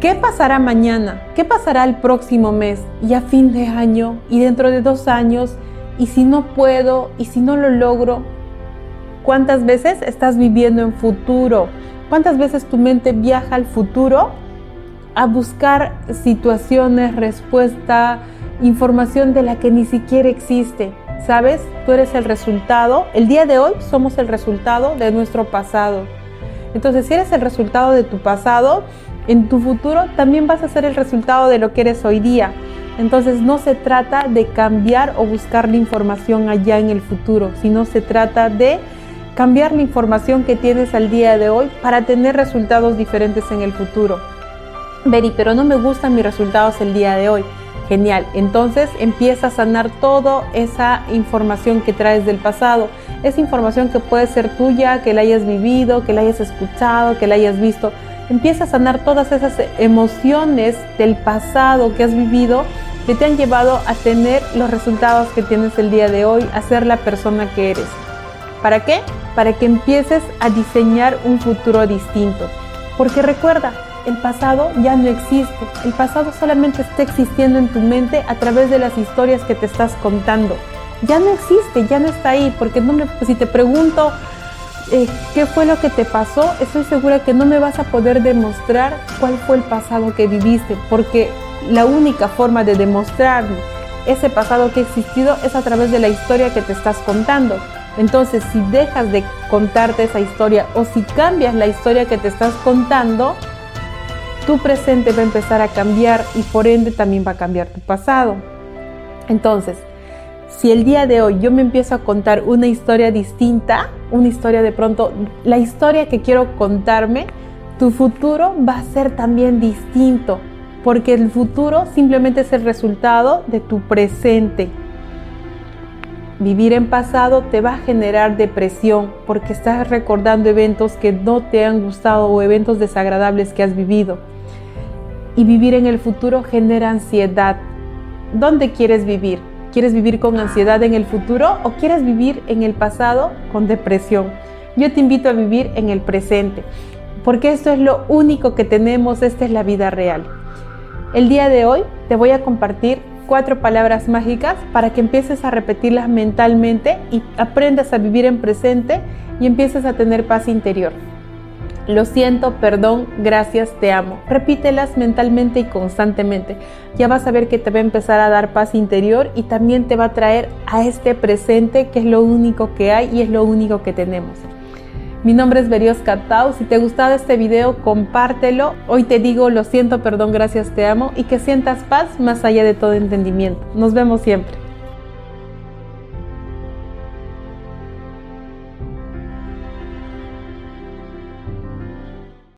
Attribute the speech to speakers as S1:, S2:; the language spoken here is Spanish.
S1: ¿Qué pasará mañana? ¿Qué pasará el próximo mes? Y a fin de año y dentro de dos años. Y si no puedo y si no lo logro. ¿Cuántas veces estás viviendo en futuro? ¿Cuántas veces tu mente viaja al futuro a buscar situaciones, respuesta, información de la que ni siquiera existe? ¿Sabes? Tú eres el resultado. El día de hoy somos el resultado de nuestro pasado. Entonces, si eres el resultado de tu pasado, en tu futuro también vas a ser el resultado de lo que eres hoy día. Entonces no se trata de cambiar o buscar la información allá en el futuro, sino se trata de cambiar la información que tienes al día de hoy para tener resultados diferentes en el futuro. Beri, pero no me gustan mis resultados el día de hoy. Genial, entonces empieza a sanar toda esa información que traes del pasado, esa información que puede ser tuya, que la hayas vivido, que la hayas escuchado, que la hayas visto empieza a sanar todas esas emociones del pasado que has vivido que te han llevado a tener los resultados que tienes el día de hoy, a ser la persona que eres. ¿Para qué? Para que empieces a diseñar un futuro distinto. Porque recuerda, el pasado ya no existe. El pasado solamente está existiendo en tu mente a través de las historias que te estás contando. Ya no existe, ya no está ahí. Porque si te pregunto, eh, qué fue lo que te pasó, estoy segura que no me vas a poder demostrar cuál fue el pasado que viviste, porque la única forma de demostrar ese pasado que ha existido es a través de la historia que te estás contando. Entonces, si dejas de contarte esa historia o si cambias la historia que te estás contando, tu presente va a empezar a cambiar y por ende también va a cambiar tu pasado. Entonces, si el día de hoy yo me empiezo a contar una historia distinta, una historia de pronto, la historia que quiero contarme, tu futuro va a ser también distinto, porque el futuro simplemente es el resultado de tu presente. Vivir en pasado te va a generar depresión porque estás recordando eventos que no te han gustado o eventos desagradables que has vivido. Y vivir en el futuro genera ansiedad. ¿Dónde quieres vivir? ¿Quieres vivir con ansiedad en el futuro o quieres vivir en el pasado con depresión? Yo te invito a vivir en el presente, porque esto es lo único que tenemos, esta es la vida real. El día de hoy te voy a compartir cuatro palabras mágicas para que empieces a repetirlas mentalmente y aprendas a vivir en presente y empieces a tener paz interior. Lo siento, perdón, gracias, te amo. Repítelas mentalmente y constantemente. Ya vas a ver que te va a empezar a dar paz interior y también te va a traer a este presente que es lo único que hay y es lo único que tenemos. Mi nombre es Berios Catau. Si te ha gustado este video, compártelo. Hoy te digo lo siento, perdón, gracias, te amo y que sientas paz más allá de todo entendimiento. Nos vemos siempre.